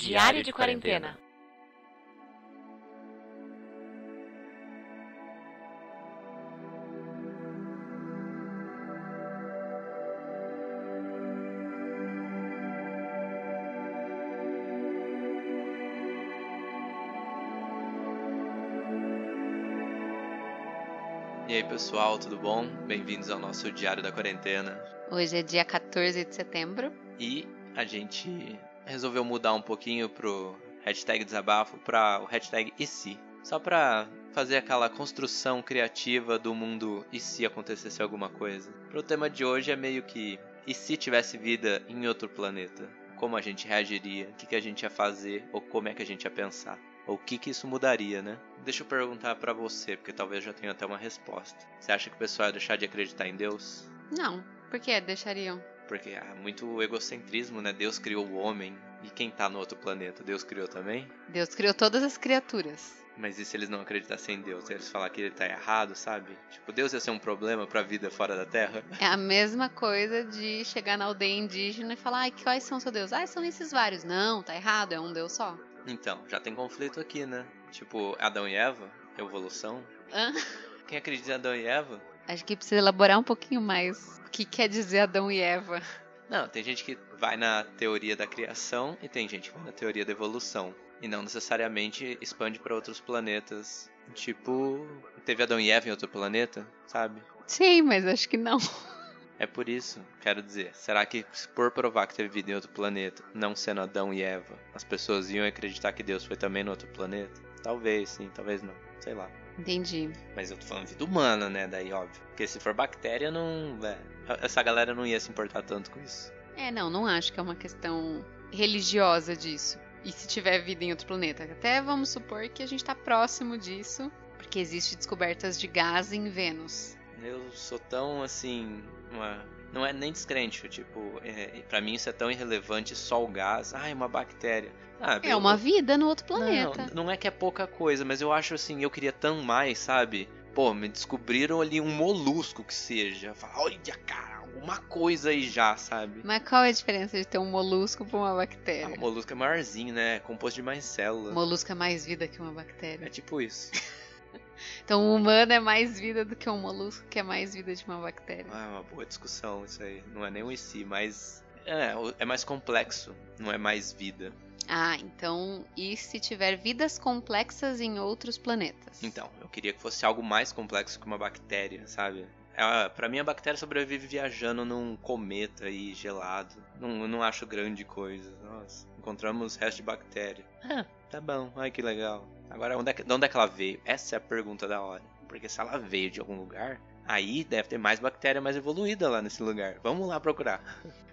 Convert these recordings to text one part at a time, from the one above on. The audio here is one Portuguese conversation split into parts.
Diário de quarentena. E aí pessoal, tudo bom? Bem-vindos ao nosso Diário da Quarentena. Hoje é dia 14 de setembro. E a gente resolveu mudar um pouquinho pro hashtag desabafo para o hashtag e se. Só pra fazer aquela construção criativa do mundo e se acontecesse alguma coisa. Pro tema de hoje é meio que e se tivesse vida em outro planeta? Como a gente reagiria? O que, que a gente ia fazer? Ou como é que a gente ia pensar? Ou o que, que isso mudaria, né? Deixa eu perguntar para você, porque talvez eu já tenha até uma resposta. Você acha que o pessoal ia deixar de acreditar em Deus? Não, por que deixariam? Porque há muito egocentrismo, né? Deus criou o homem. E quem tá no outro planeta? Deus criou também? Deus criou todas as criaturas. Mas e se eles não acreditassem em Deus? Eles falar que ele tá errado, sabe? Tipo, Deus ia ser um problema pra vida fora da Terra? É a mesma coisa de chegar na aldeia indígena e falar, ai, quais são seus deuses? Ah, são esses vários. Não, tá errado, é um Deus só. Então, já tem conflito aqui, né? Tipo, Adão e Eva, evolução. Hã? Quem acredita em Adão e Eva? Acho que precisa elaborar um pouquinho mais o que quer dizer Adão e Eva. Não, tem gente que vai na teoria da criação e tem gente que vai na teoria da evolução. E não necessariamente expande para outros planetas. Tipo, teve Adão e Eva em outro planeta, sabe? Sim, mas acho que não. É por isso, quero dizer, será que por provar que teve vida em outro planeta, não sendo Adão e Eva, as pessoas iam acreditar que Deus foi também no outro planeta? Talvez sim, talvez não, sei lá. Entendi. Mas eu tô falando vida humana, né? Daí, óbvio. Porque se for bactéria, não. É, essa galera não ia se importar tanto com isso. É, não, não acho que é uma questão religiosa disso. E se tiver vida em outro planeta? Até vamos supor que a gente tá próximo disso, porque existe descobertas de gás em Vênus. Eu sou tão assim. Uma... Não é nem descrente, tipo, é, para mim isso é tão irrelevante, só o gás. Ah, é uma bactéria. Ah, é uma vida no outro planeta. Não, não é que é pouca coisa, mas eu acho assim, eu queria tão mais, sabe? Pô, me descobriram ali um molusco que seja. Fala, olha, cara, alguma coisa aí já, sabe? Mas qual é a diferença de ter um molusco pra uma bactéria? Ah, o molusco é maiorzinho, né? É composto de mais células. Molusco é mais vida que uma bactéria. É tipo isso. Então o humano é mais vida do que um molusco, que é mais vida de uma bactéria. Ah, é uma boa discussão isso aí. Não é nem um si, mas é, é mais complexo, não é mais vida. Ah, então e se tiver vidas complexas em outros planetas? Então, eu queria que fosse algo mais complexo que uma bactéria, sabe? É, para mim a bactéria sobrevive viajando num cometa aí gelado. Não, eu não acho grande coisa. Nossa, encontramos resto de bactéria. Ah, tá bom, ai que legal. Agora, onde é que, de onde é que ela veio? Essa é a pergunta da hora. Porque se ela veio de algum lugar, aí deve ter mais bactéria mais evoluída lá nesse lugar. Vamos lá procurar.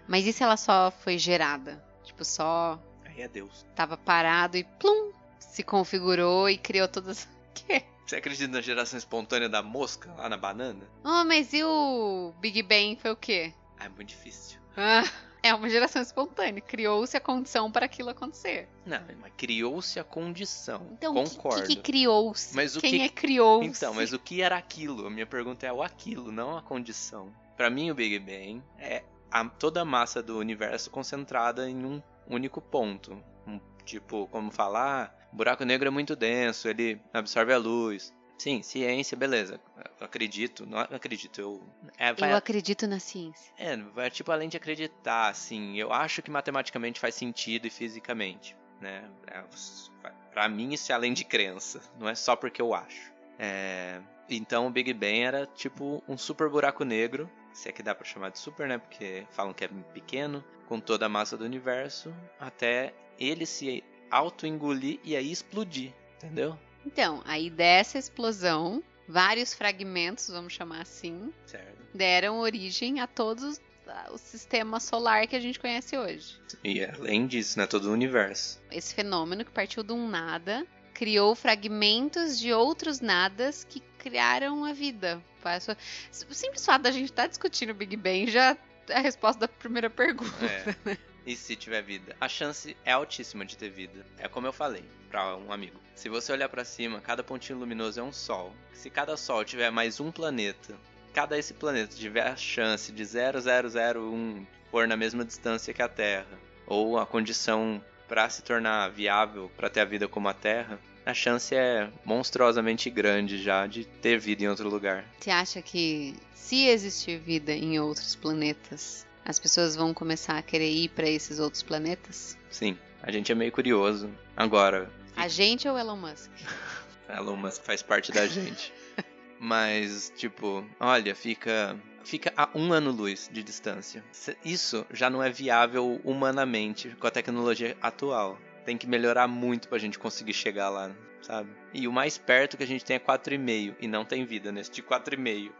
Mas e se ela só foi gerada? Tipo, só. Aí é Deus. Tava parado e plum! Se configurou e criou todas. Que? Você acredita na geração espontânea da mosca lá na banana? Oh, mas e o Big Bang foi o quê? Ah, é muito difícil. Ah, é uma geração espontânea. Criou-se a condição para aquilo acontecer. Não, mas criou-se a condição. Então, Concordo. o que, que, criou-se? Mas o Quem que... é criou-se? Então, mas o que era aquilo? A minha pergunta é o aquilo, não a condição. Para mim, o Big Bang é a, toda a massa do universo concentrada em um único ponto. Um, tipo, como falar, o buraco negro é muito denso, ele absorve a luz. Sim, ciência, beleza. Eu acredito, não acredito, eu. É, vai, Eu acredito na ciência. é, vai tipo além de acreditar, assim. Eu acho que matematicamente faz sentido e fisicamente, né? É, pra mim isso é além de crença, não é só porque eu acho. É, então o Big Bang era tipo um super buraco negro, se é que dá pra chamar de super, né? Porque falam que é pequeno, com toda a massa do universo, até ele se auto-engolir e aí explodir, entendeu? Então, aí dessa explosão, vários fragmentos, vamos chamar assim, Certo. deram origem a todos o sistema solar que a gente conhece hoje. E além disso, né? Todo o universo. Esse fenômeno que partiu de um nada criou fragmentos de outros nadas que criaram a vida. O simples fato da gente estar discutindo o Big Bang já é a resposta da primeira pergunta. É. E se tiver vida? A chance é altíssima de ter vida. É como eu falei para um amigo. Se você olhar para cima, cada pontinho luminoso é um sol. Se cada sol tiver mais um planeta, cada esse planeta tiver a chance de 0001 for na mesma distância que a Terra, ou a condição para se tornar viável para ter a vida como a Terra, a chance é monstruosamente grande já de ter vida em outro lugar. Você acha que se existir vida em outros planetas, as pessoas vão começar a querer ir para esses outros planetas? Sim, a gente é meio curioso. Agora. A gente ou Elon Musk? Elon Musk faz parte da gente. Mas, tipo, olha, fica fica a um ano-luz de distância. Isso já não é viável humanamente com a tecnologia atual. Tem que melhorar muito pra gente conseguir chegar lá, sabe? E o mais perto que a gente tem é 4,5 e não tem vida nesse de 4,5.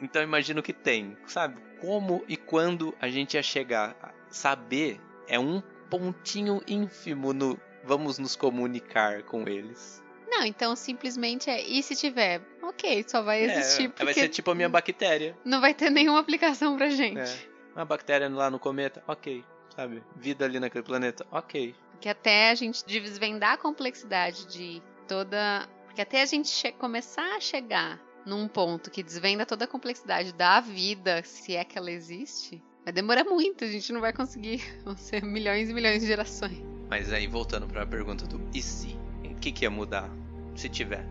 Então imagino que tem, sabe? Como e quando a gente ia chegar. Saber é um pontinho ínfimo no vamos nos comunicar com eles. Não, então simplesmente é. E se tiver? Ok, só vai é, existir. É, porque vai ser tipo a minha bactéria. Não vai ter nenhuma aplicação pra gente. É. Uma bactéria lá no cometa, ok. Sabe? Vida ali naquele planeta, ok. Porque até a gente desvendar a complexidade de toda. Porque até a gente começar a chegar num ponto que desvenda toda a complexidade da vida, se é que ela existe, vai demorar muito, a gente não vai conseguir. Vão ser milhões e milhões de gerações. Mas aí, voltando para a pergunta do e se? O que, que ia mudar? Se tiver.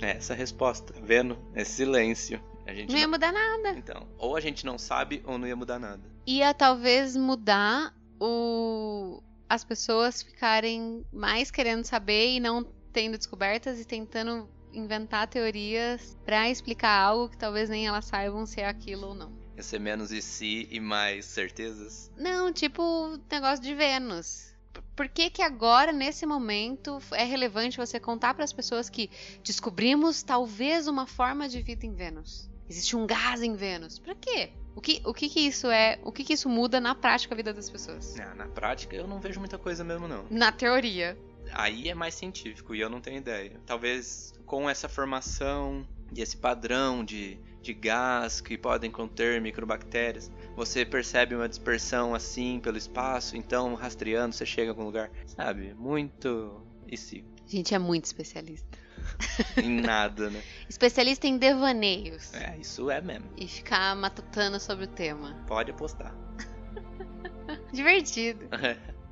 É essa a resposta, tá vendo? É silêncio. A gente não ia mudar nada. Então, ou a gente não sabe ou não ia mudar nada. Ia talvez mudar o as pessoas ficarem mais querendo saber e não tendo descobertas e tentando inventar teorias para explicar algo que talvez nem elas saibam se é aquilo ou não. Ia ser menos e si e mais certezas? Não, tipo o negócio de Vênus. Por que que agora, nesse momento, é relevante você contar para as pessoas que descobrimos talvez uma forma de vida em Vênus? Existe um gás em Vênus. Pra quê? O que, o que que isso é? O que que isso muda na prática a vida das pessoas? É, na prática eu não vejo muita coisa mesmo não. Na teoria. Aí é mais científico e eu não tenho ideia. Talvez com essa formação e esse padrão de, de gás que podem conter microbactérias, você percebe uma dispersão assim pelo espaço, então rastreando você chega a algum lugar, sabe? Muito e se. Gente é muito especialista. em nada, né? Especialista em devaneios. É, isso é mesmo. E ficar matutando sobre o tema. Pode apostar. Divertido.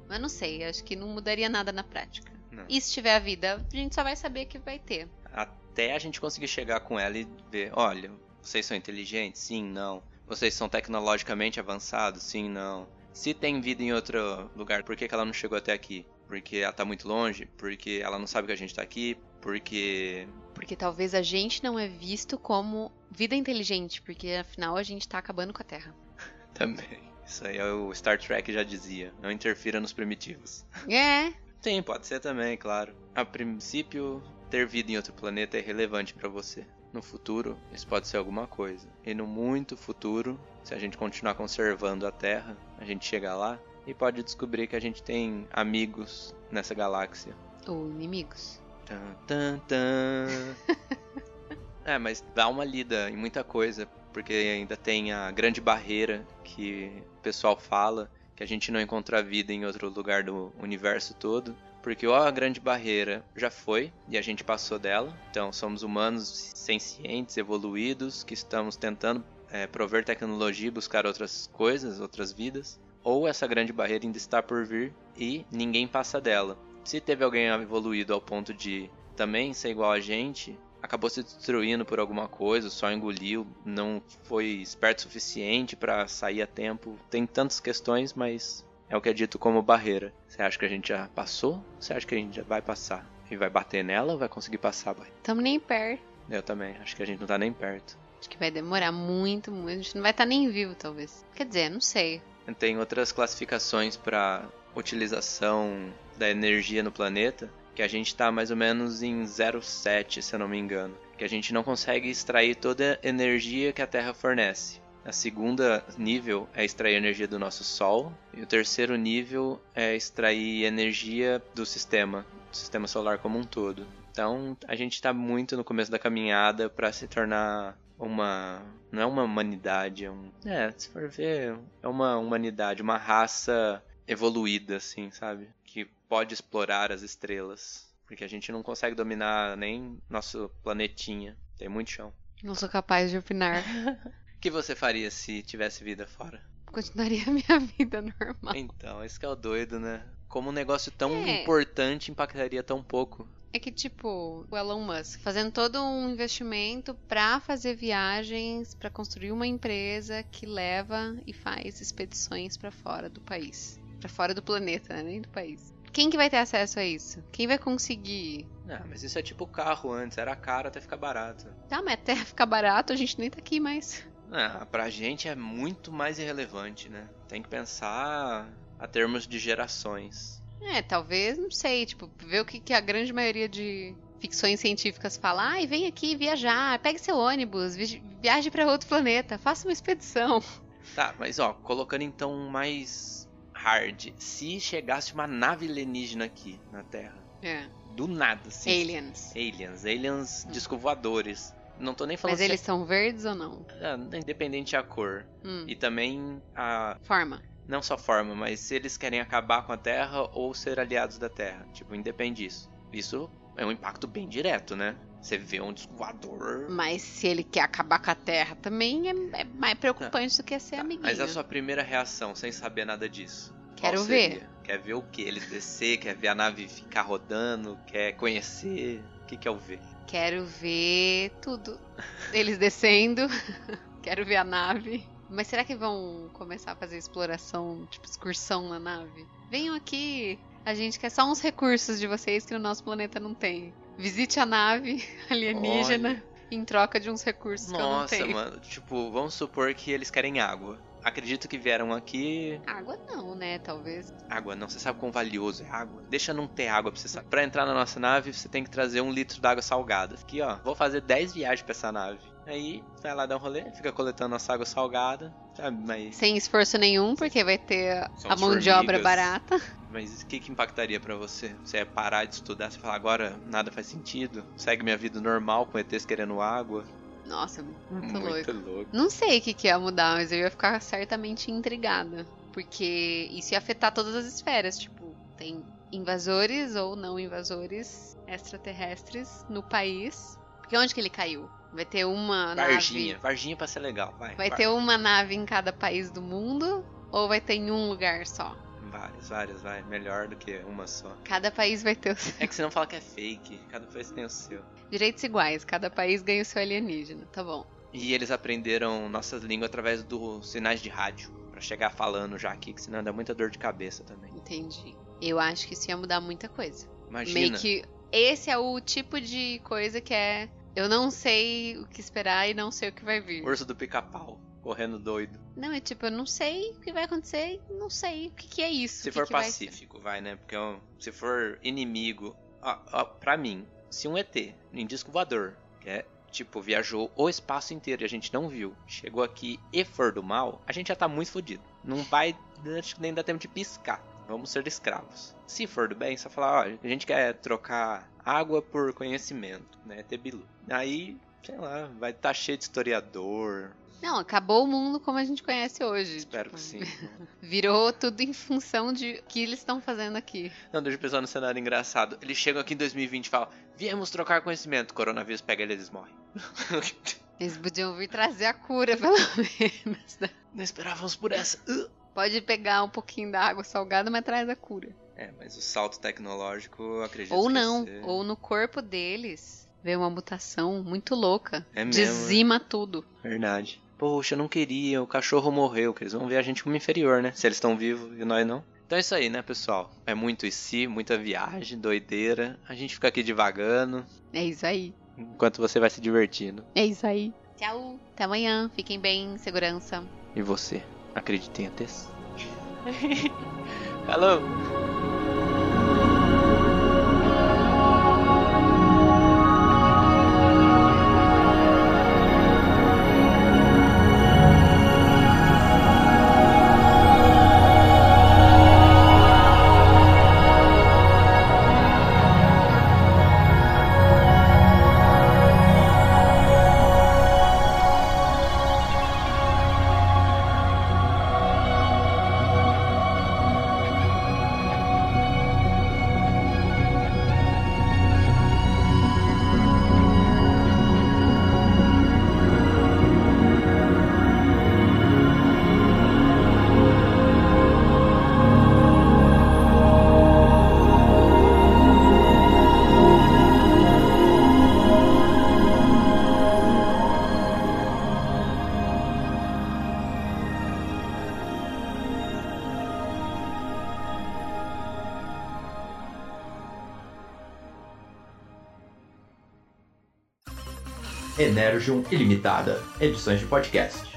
Mas não sei, acho que não mudaria nada na prática. Não. E se tiver a vida, a gente só vai saber que vai ter. Até a gente conseguir chegar com ela e ver, olha, vocês são inteligentes? Sim, não. Vocês são tecnologicamente avançados? Sim, não. Se tem vida em outro lugar, por que, que ela não chegou até aqui? Porque ela tá muito longe? Porque ela não sabe que a gente tá aqui? Porque. Porque talvez a gente não é visto como vida inteligente, porque afinal a gente tá acabando com a Terra. Também. Isso aí é o Star Trek já dizia. Não interfira nos primitivos. É. Sim, pode ser também, claro. A princípio, ter vida em outro planeta é relevante para você. No futuro, isso pode ser alguma coisa. E no muito futuro, se a gente continuar conservando a Terra, a gente chega lá e pode descobrir que a gente tem amigos nessa galáxia. Ou inimigos. Tan, tan, tan. é, mas dá uma lida em muita coisa, porque ainda tem a grande barreira que o pessoal fala, que a gente não encontra vida em outro lugar do universo todo. Porque ó, a grande barreira já foi e a gente passou dela. Então somos humanos sencientes, evoluídos, que estamos tentando é, prover tecnologia e buscar outras coisas, outras vidas. Ou essa grande barreira ainda está por vir e ninguém passa dela se teve alguém evoluído ao ponto de também ser igual a gente, acabou se destruindo por alguma coisa, só engoliu, não foi esperto o suficiente para sair a tempo. Tem tantas questões, mas é o que é dito como barreira. Você acha que a gente já passou? Você acha que a gente já vai passar? E vai bater nela ou vai conseguir passar? Tamo nem perto. Eu também, acho que a gente não tá nem perto. Acho que vai demorar muito, muito. A gente não vai estar tá nem vivo, talvez. Quer dizer, não sei. Tem outras classificações para utilização da energia no planeta, que a gente está mais ou menos em 0,7, se eu não me engano. Que a gente não consegue extrair toda a energia que a Terra fornece. A segunda nível é extrair energia do nosso Sol. E o terceiro nível é extrair energia do sistema, do sistema solar como um todo. Então a gente está muito no começo da caminhada para se tornar uma. Não é uma humanidade, é um. É, se for ver, é uma humanidade, uma raça evoluída, assim, sabe? Que pode explorar as estrelas. Porque a gente não consegue dominar nem nosso planetinha. Tem muito chão. Não sou capaz de opinar. O que você faria se tivesse vida fora? Continuaria a minha vida normal. Então, esse que é o doido, né? Como um negócio tão É. importante impactaria tão pouco. É que, tipo, o Elon Musk fazendo todo um investimento pra fazer viagens, pra construir uma empresa que leva e faz expedições pra fora do país. Pra fora do planeta, né? Nem do país. Quem que vai ter acesso a isso? Quem vai conseguir? Ah, mas isso é tipo carro antes, era caro até ficar barato. Tá, mas até ficar barato, a gente nem tá aqui mais. Ah, pra gente é muito mais irrelevante, né? Tem que pensar a termos de gerações. É, talvez, não sei, tipo, ver o que, que a grande maioria de ficções científicas fala. Ai, vem aqui viajar, pegue seu ônibus, vi- viaje pra outro planeta, faça uma expedição. Tá, mas ó, colocando então mais hard. Se chegasse uma nave alienígena aqui na Terra, É. do nada, assim. Aliens. Aliens, aliens voadores. Não tô nem falando Mas eles são verdes ou não? é, ah, independente a cor. Hum, E também a forma. não só forma, mas se eles querem acabar com a Terra ou ser aliados da Terra. Tipo, independe disso. Isso é um impacto bem direto, né? Você vê um disco voador. Mas se ele quer acabar com a Terra também é, é mais preocupante do que ser Tá, amiguinho. Mas a sua primeira reação, sem saber nada disso? Quero ver. Quer ver o que? Eles descer, quer ver a nave ficar rodando, quer conhecer. O que, que é o ver? Quero ver tudo. Eles descendo. Quero ver a nave. Mas será que vão começar a fazer exploração, tipo excursão na nave? Venham aqui. A gente quer só uns recursos de vocês que no nosso planeta não tem. Visite a nave alienígena em troca de uns recursos que eu não Nossa, tenho. mano. Tipo, vamos supor que eles querem água. Acredito que vieram aqui. Água não, né? Talvez. Água, não. Você sabe quão valioso é água? Deixa não ter água pra você saber. Pra entrar na nossa nave, você tem que trazer um litro d'água salgada. Aqui, ó. Vou fazer 10 viagens pra essa nave. Aí, vai lá dar um rolê, fica coletando nossa água salgada. Sabe, mas. Sem esforço nenhum, porque vai ter São a mão de obra formigas. barata. Mas o que, que impactaria pra você? Você é parar de estudar, você falar agora nada faz sentido? Segue minha vida normal com ETs querendo água? Nossa, muito, Muito louco. louco. Não sei o que, que ia mudar, mas eu ia ficar certamente intrigada. Porque isso ia afetar todas as esferas. Tipo, tem invasores ou não invasores extraterrestres no país. Porque onde que ele caiu? Vai ter uma Varginha, nave. Varginha pra ser legal, vai. Vai vai. ter uma nave em cada país do mundo? Ou vai ter em um lugar só? Várias, várias, vai. Melhor do que uma só. Cada país vai ter os É que você não fala que é fake, cada país tem o seu. direitos iguais. Cada país ganha o seu alienígena. Tá bom. E eles aprenderam nossas línguas através dos sinais de rádio. Pra chegar falando já aqui, que senão dá muita dor de cabeça também. Entendi. Eu acho que isso ia mudar muita coisa. Imagina. Meio que esse é o tipo de coisa que é. Eu não sei o que esperar e não sei o que vai vir. Urso do pica-pau, correndo doido. Não, é tipo, eu não sei o que vai acontecer, não sei o que, que é isso. Se que for que vai pacífico, vai, né? Porque ó, se for inimigo. Ó, ó, pra mim, se um ET, em disco voador, que é tipo, viajou o espaço inteiro e a gente não viu, chegou aqui e for do mal, a gente já tá muito fodido. Não vai. Acho que nem dá tempo de piscar. Vamos ser escravos. Se for do bem, só falar, ó, a gente quer trocar água por conhecimento, né? Ter bilu. Aí, sei lá, vai estar tá cheio de historiador. Não, acabou o mundo como a gente conhece hoje. Espero tipo, que sim. Virou tudo em função de o que eles estão fazendo aqui. Não, deixa eu pensar no cenário engraçado. Eles chegam aqui em 2020 e falam: Viemos trocar conhecimento. Coronavírus pega eles, eles morrem. Eles podiam vir trazer a cura, pelo menos. né? Não esperávamos por essa. Uh. Pode pegar um pouquinho da água salgada, mas traz a cura. É, mas o salto tecnológico, acredito Ou que não, ser- ou no corpo deles vê uma mutação muito louca. É mesmo, Dizima tudo. Verdade. Poxa, eu não queria, o cachorro morreu. Que eles vão ver a gente como inferior, né? Se eles estão vivos e nós não. Então é isso aí, né, pessoal? É muito e si, muita viagem, doideira. A gente fica aqui divagando, É isso aí. enquanto você vai se divertindo. É isso aí. Tchau. Até amanhã. Fiquem bem, segurança. E você, acredita em ETs? Falou! Energium Ilimitada, edições de podcast.